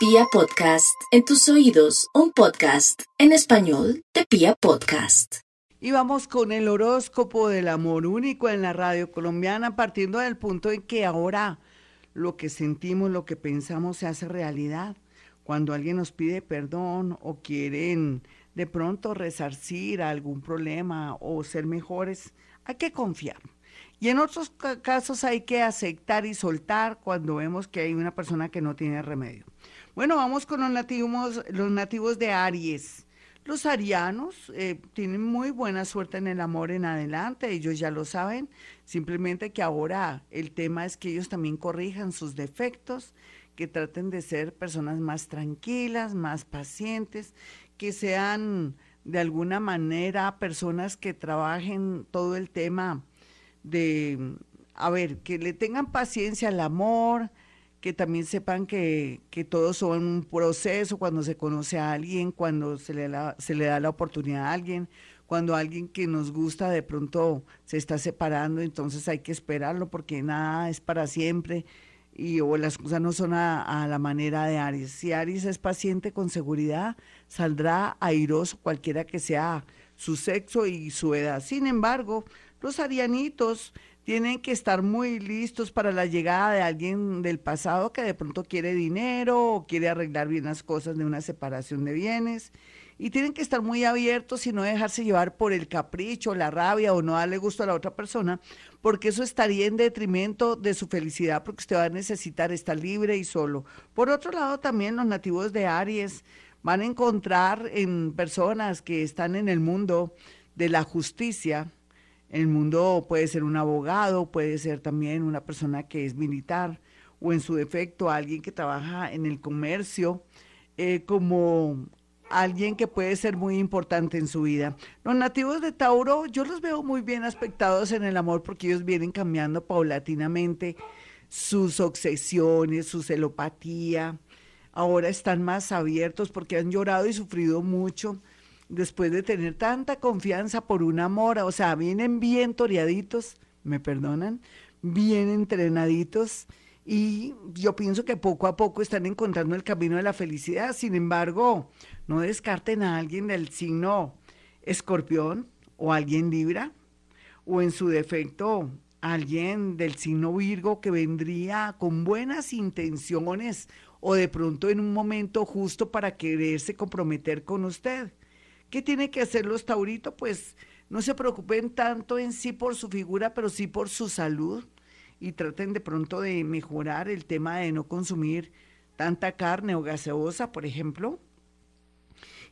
Pia Podcast, en tus oídos, un podcast en español de Pia Podcast. Y vamos con el horóscopo del amor único en la radio colombiana, partiendo del punto en que ahora lo que sentimos, lo que pensamos se hace realidad. Cuando alguien nos pide perdón o quieren de pronto resarcir algún problema o ser mejores, hay que confiar. Y en otros casos hay que aceptar y soltar cuando vemos que hay una persona que no tiene remedio. Bueno, vamos con los nativos, los nativos de Aries. Los arianos eh, tienen muy buena suerte en el amor en adelante, ellos ya lo saben, simplemente que ahora el tema es que ellos también corrijan sus defectos, que traten de ser personas más tranquilas, más pacientes, que sean de alguna manera personas que trabajen todo el tema de, a ver, que le tengan paciencia al amor, que también sepan que, que todos son un proceso cuando se conoce a alguien, cuando se le, se le da la oportunidad a alguien, cuando alguien que nos gusta de pronto se está separando, entonces hay que esperarlo porque nada es para siempre y o las cosas no son a, a, la manera de Aries. Si Aries es paciente con seguridad, saldrá airoso cualquiera que sea su sexo y su edad. Sin embargo, los arianitos tienen que estar muy listos para la llegada de alguien del pasado que de pronto quiere dinero o quiere arreglar bien las cosas de una separación de bienes. Y tienen que estar muy abiertos y no dejarse llevar por el capricho, la rabia o no darle gusto a la otra persona, porque eso estaría en detrimento de su felicidad, porque usted va a necesitar estar libre y solo. Por otro lado, también los nativos de Aries van a encontrar en personas que están en el mundo de la justicia, el mundo puede ser un abogado, puede ser también una persona que es militar o en su defecto alguien que trabaja en el comercio, eh, como alguien que puede ser muy importante en su vida. Los nativos de Tauro, yo los veo muy bien aspectados en el amor porque ellos vienen cambiando paulatinamente sus obsesiones, su celopatía. Ahora están más abiertos porque han llorado y sufrido mucho después de tener tanta confianza por un amor, o sea, vienen bien toreaditos, me perdonan, bien entrenaditos y yo pienso que poco a poco están encontrando el camino de la felicidad. Sin embargo, no descarten a alguien del signo escorpión o alguien libra o en su defecto alguien del signo Virgo que vendría con buenas intenciones o de pronto en un momento justo para quererse comprometer con usted. ¿Qué tiene que hacer los tauritos? Pues no se preocupen tanto en sí por su figura, pero sí por su salud y traten de pronto de mejorar el tema de no consumir tanta carne o gaseosa, por ejemplo,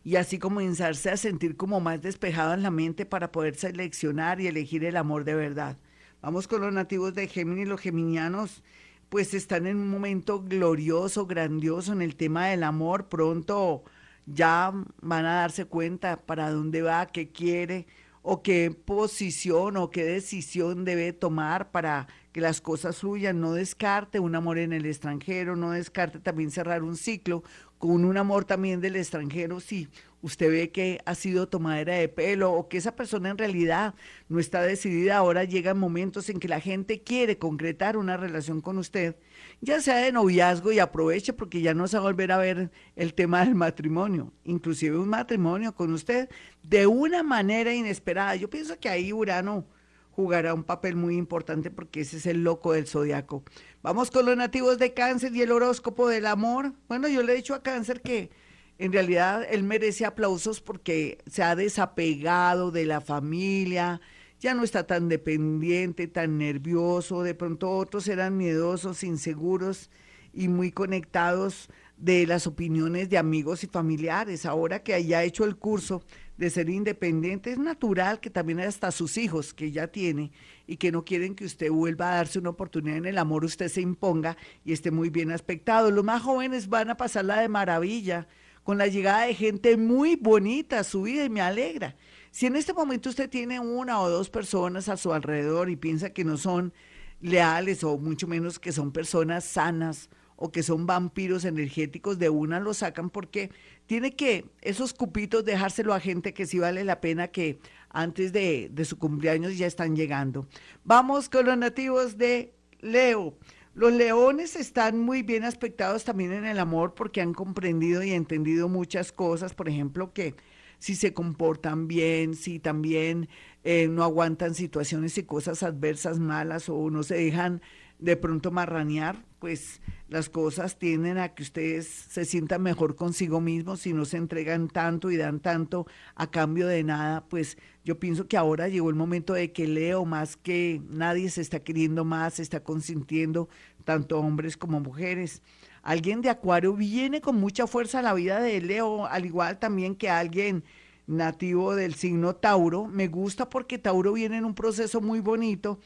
y así comenzarse a sentir como más despejado en la mente para poder seleccionar y elegir el amor de verdad. Vamos con los nativos de Géminis, los geminianos pues están en un momento glorioso, grandioso en el tema del amor, pronto ya van a darse cuenta para dónde va, qué quiere o qué posición o qué decisión debe tomar para que las cosas fluyan. No descarte un amor en el extranjero, no descarte también cerrar un ciclo con un amor también del extranjero si usted ve que ha sido tomadera de pelo o que esa persona en realidad no está decidida. Ahora llegan momentos en que la gente quiere concretar una relación con usted ya sea de noviazgo y aproveche porque ya no se va a volver a ver el tema del matrimonio, inclusive un matrimonio con usted de una manera inesperada. Yo pienso que ahí Urano jugará un papel muy importante porque ese es el loco del zodiaco. Vamos con los nativos de cáncer y el horóscopo del amor. Bueno, yo le he dicho a cáncer que en realidad él merece aplausos porque se ha desapegado de la familia, ya no está tan dependiente, tan nervioso, de pronto otros eran miedosos, inseguros y muy conectados de las opiniones de amigos y familiares. Ahora que haya hecho el curso de ser independiente, es natural que también hasta sus hijos que ya tiene y que no quieren que usted vuelva a darse una oportunidad en el amor, usted se imponga y esté muy bien aspectado. Los más jóvenes van a pasarla de maravilla con la llegada de gente muy bonita a su vida y me alegra. Si en este momento usted tiene una o dos personas a su alrededor y piensa que no son leales o mucho menos que son personas sanas o que son vampiros energéticos, de una lo sacan porque tiene que esos cupitos dejárselo a gente que sí vale la pena que antes de, de su cumpleaños ya están llegando. Vamos con los nativos de Leo. Los leones están muy bien aspectados también en el amor porque han comprendido y entendido muchas cosas, por ejemplo, que si se comportan bien, si también eh, no aguantan situaciones y cosas adversas malas o no se dejan de pronto marranear, pues las cosas tienden a que ustedes se sientan mejor consigo mismos si no se entregan tanto y dan tanto a cambio de nada, pues yo pienso que ahora llegó el momento de que Leo más que nadie se está queriendo más, se está consintiendo, tanto hombres como mujeres. Alguien de Acuario viene con mucha fuerza a la vida de Leo, al igual también que alguien nativo del signo Tauro. Me gusta porque Tauro viene en un proceso muy bonito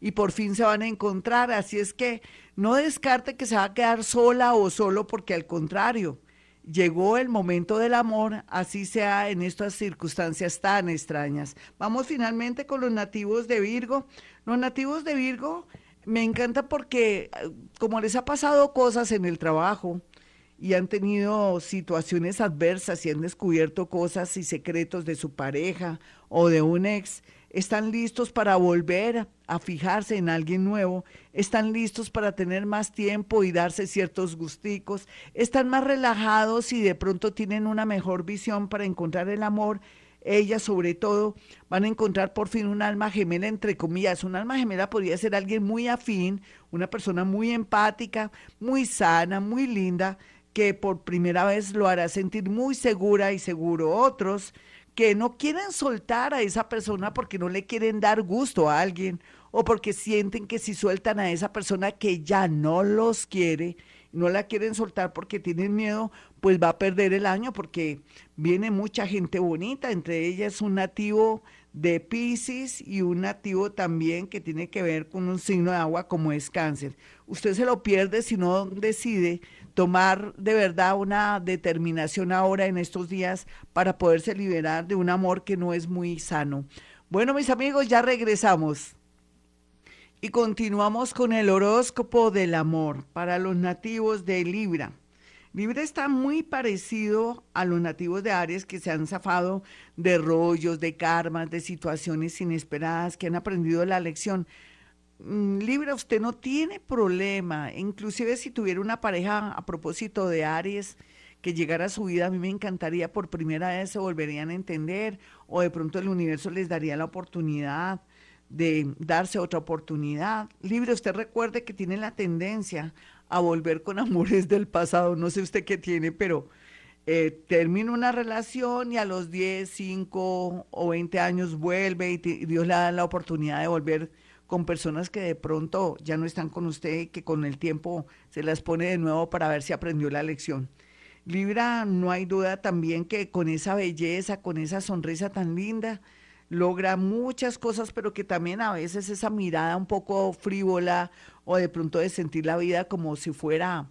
y por fin se van a encontrar. Así es que no descarte que se va a quedar sola o solo porque al contrario, llegó el momento del amor, así sea en estas circunstancias tan extrañas. Vamos finalmente con los nativos de Virgo. Los nativos de Virgo me encanta porque como les ha pasado cosas en el trabajo, y han tenido situaciones adversas y han descubierto cosas y secretos de su pareja o de un ex, están listos para volver a fijarse en alguien nuevo, están listos para tener más tiempo y darse ciertos gusticos, están más relajados y de pronto tienen una mejor visión para encontrar el amor. Ellas sobre todo van a encontrar por fin un alma gemela, entre comillas. Un alma gemela podría ser alguien muy afín, una persona muy empática, muy sana, muy linda, que por primera vez lo hará sentir muy segura y seguro. Otros que no quieren soltar a esa persona porque no le quieren dar gusto a alguien o porque sienten que si sueltan a esa persona que ya no los quiere, no la quieren soltar porque tienen miedo, pues va a perder el año porque viene mucha gente bonita, entre ellas un nativo de Pisces y un nativo también que tiene que ver con un signo de agua como es cáncer. Usted se lo pierde si no decide tomar de verdad una determinación ahora en estos días para poderse liberar de un amor que no es muy sano. Bueno, mis amigos, ya regresamos. Y continuamos con el horóscopo del amor para los nativos de Libra. Libra está muy parecido a los nativos de Aries que se han zafado de rollos, de karmas, de situaciones inesperadas, que han aprendido la lección. Mm, Libra, usted no tiene problema, inclusive si tuviera una pareja a propósito de Aries que llegara a su vida, a mí me encantaría por primera vez se volverían a entender o de pronto el universo les daría la oportunidad de darse otra oportunidad. Libra, usted recuerde que tiene la tendencia a volver con amores del pasado, no sé usted qué tiene, pero eh, termina una relación y a los 10, 5 o 20 años vuelve y, y Dios le da la oportunidad de volver con personas que de pronto ya no están con usted y que con el tiempo se las pone de nuevo para ver si aprendió la lección. Libra, no hay duda también que con esa belleza, con esa sonrisa tan linda, logra muchas cosas, pero que también a veces esa mirada un poco frívola o de pronto de sentir la vida como si fuera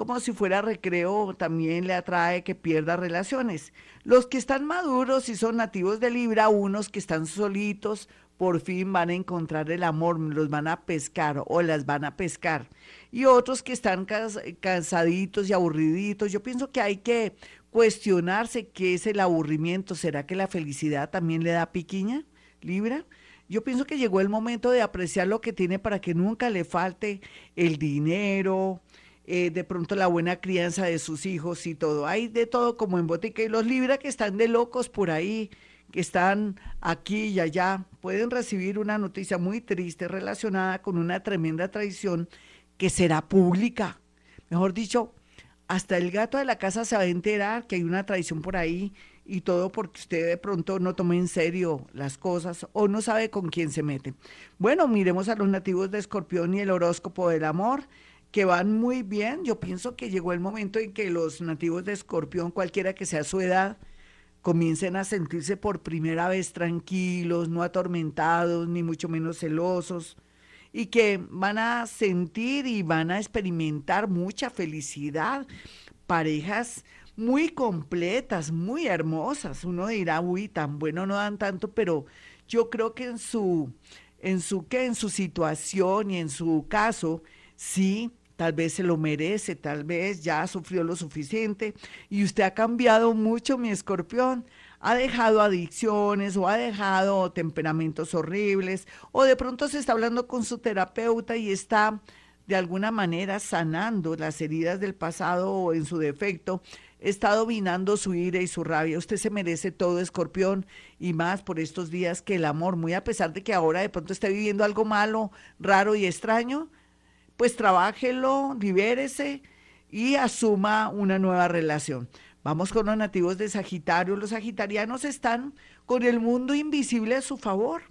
como si fuera recreo, también le atrae que pierda relaciones. Los que están maduros y son nativos de Libra, unos que están solitos, por fin van a encontrar el amor, los van a pescar o las van a pescar. Y otros que están cansaditos y aburriditos, yo pienso que hay que cuestionarse qué es el aburrimiento. ¿Será que la felicidad también le da piquiña, Libra? Yo pienso que llegó el momento de apreciar lo que tiene para que nunca le falte el dinero, eh, de pronto la buena crianza de sus hijos y todo. Hay de todo como en botica y los Libra que están de locos por ahí que están aquí y allá pueden recibir una noticia muy triste relacionada con una tremenda traición que será pública. Mejor dicho, hasta el gato de la casa se va a enterar que hay una traición por ahí y todo porque usted de pronto no toma en serio las cosas o no sabe con quién se mete. Bueno, miremos a los nativos de Escorpión y el horóscopo del amor que van muy bien. Yo pienso que llegó el momento en que los nativos de Escorpión, cualquiera que sea su edad, comiencen a sentirse por primera vez tranquilos, no atormentados, ni mucho menos celosos, y que van a sentir y van a experimentar mucha felicidad, parejas muy completas, muy hermosas. Uno dirá, uy, tan bueno no dan tanto, pero yo creo que en su, en su, que en su situación y en su caso, sí, tal vez se lo merece, tal vez ya sufrió lo suficiente y usted ha cambiado mucho, mi escorpión. Ha dejado adicciones o ha dejado temperamentos horribles o de pronto se está hablando con su terapeuta y está de alguna manera sanando las heridas del pasado o en su defecto, está dominando su ira y su rabia. Usted se merece todo, escorpión, y más por estos días que el amor, muy a pesar de que ahora de pronto esté viviendo algo malo, raro y extraño, pues trabájelo, libérese y asuma una nueva relación. Vamos con los nativos de Sagitario. Los sagitarianos están con el mundo invisible a su favor.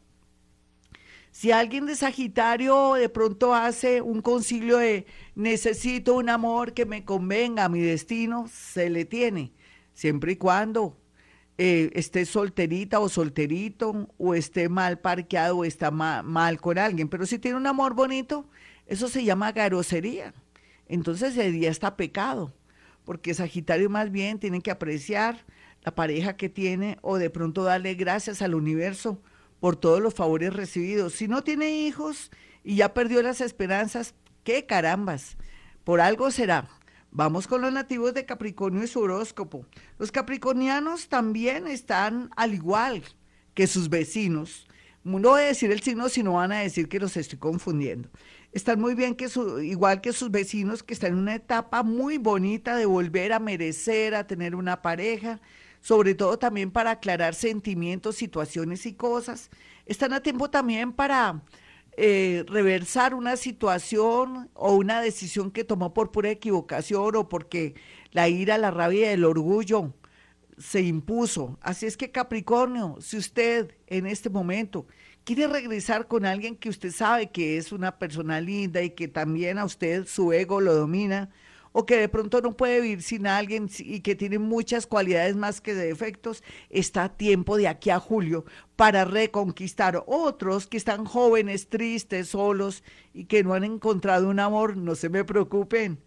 Si alguien de Sagitario de pronto hace un concilio de necesito un amor que me convenga a mi destino, se le tiene, siempre y cuando eh, esté solterita o solterito, o esté mal parqueado o está mal con alguien. Pero si tiene un amor bonito, eso se llama garosería. Entonces ese día está pecado, porque Sagitario más bien tiene que apreciar la pareja que tiene o de pronto darle gracias al universo por todos los favores recibidos. Si no tiene hijos y ya perdió las esperanzas, qué carambas, por algo será. Vamos con los nativos de Capricornio y su horóscopo. Los capricornianos también están al igual que sus vecinos. No voy a decir el signo, sino van a decir que los estoy confundiendo. Están muy bien, que su, igual que sus vecinos, que están en una etapa muy bonita de volver a merecer, a tener una pareja, sobre todo también para aclarar sentimientos, situaciones y cosas. Están a tiempo también para eh, reversar una situación o una decisión que tomó por pura equivocación o porque la ira, la rabia el orgullo se impuso. Así es que Capricornio, si usted en este momento quiere regresar con alguien que usted sabe que es una persona linda y que también a usted su ego lo domina, o que de pronto no puede vivir sin alguien y que tiene muchas cualidades más que defectos, está a tiempo de aquí a julio para reconquistar otros que están jóvenes, tristes, solos y que no han encontrado un amor, no se me preocupen.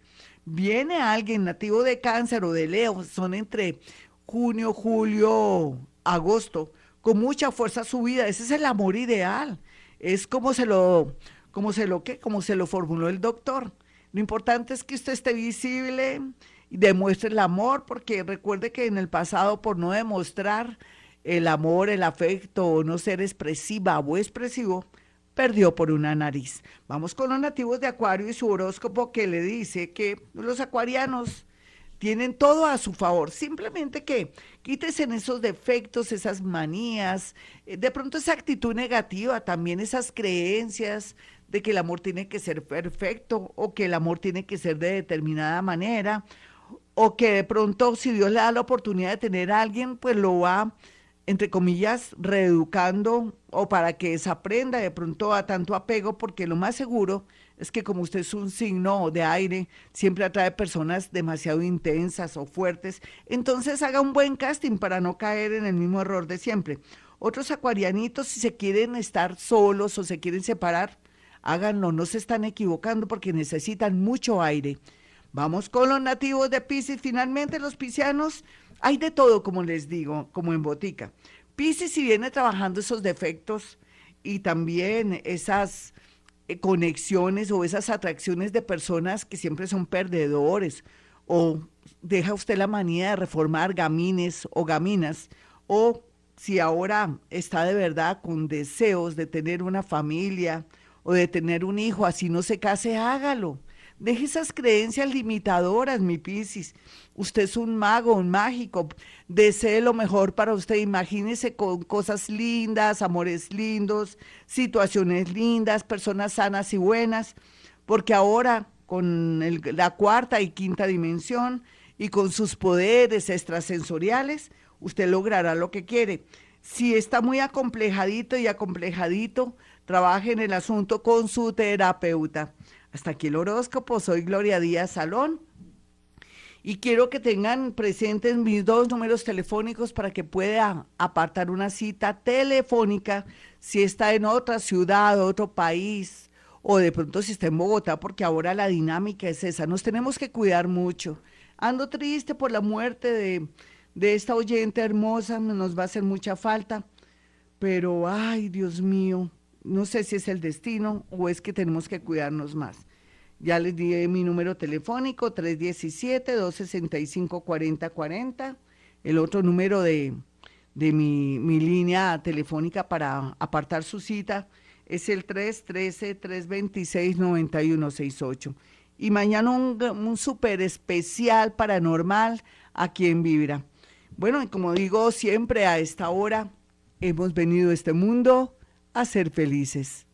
Viene alguien nativo de cáncer o de Leo, son entre junio, julio, agosto, con mucha fuerza su vida, ese es el amor ideal. Es como se lo como se lo que como se lo formuló el doctor lo importante es que usted esté visible y demuestre el amor, porque recuerde que en el pasado por no demostrar el amor, el afecto o no ser expresiva o expresivo, perdió por una nariz. Vamos con los nativos de Acuario y su horóscopo que le dice que los acuarianos tienen todo a su favor. Simplemente que quítese en esos defectos, esas manías, eh, de pronto esa actitud negativa, también esas creencias de que el amor tiene que ser perfecto o que el amor tiene que ser de determinada manera o que de pronto si Dios le da la oportunidad de tener a alguien, pues lo va, entre comillas, reeducando o para que desaprenda de pronto a tanto apego, porque lo más seguro es que como usted es un signo de aire, siempre atrae personas demasiado intensas o fuertes, entonces haga un buen casting para no caer en el mismo error de siempre. Otros acuarianitos, si se quieren estar solos o se quieren separar, háganlo, no se están equivocando porque necesitan mucho aire. Vamos con los nativos de Pisces. Finalmente, los piscianos, hay de todo, como les digo, como en botica. Pisces, si viene trabajando esos defectos y también esas eh, conexiones o esas atracciones de personas que siempre son perdedores, o deja usted la manía de reformar gamines o gaminas, o si ahora está de verdad con deseos de tener una familia, o de tener un hijo, así no se case, hágalo. Deje esas creencias limitadoras, mi Piscis. Usted es un mago, un mágico. Desee lo mejor para usted. Imagínese con cosas lindas, amores lindos, situaciones lindas, personas sanas y buenas. Porque ahora, con la cuarta y quinta dimensión y con sus poderes extrasensoriales, usted logrará lo que quiere. Si está muy acomplejadito y acomplejadito, trabaje en el asunto con su terapeuta. Hasta aquí el horóscopo, soy Gloria Díaz Salón. Y quiero que tengan presentes mis dos números telefónicos para que pueda apartar una cita telefónica si está en otra ciudad, otro país o de pronto si está en Bogotá, porque ahora la dinámica es esa. Nos tenemos que cuidar mucho. Ando triste por la muerte de, de esta oyente hermosa, nos va a hacer mucha falta, pero ay, Dios mío, no sé si es el destino o es que tenemos que cuidarnos más. Ya les di mi número telefónico, 317-265-4040. El otro número de, mi, mi, línea telefónica para apartar su cita Es el 313-326-9168. Y mañana un, un súper especial paranormal aquí en Vibra. Bueno, y como digo siempre a esta hora, hemos venido a este mundo a ser felices.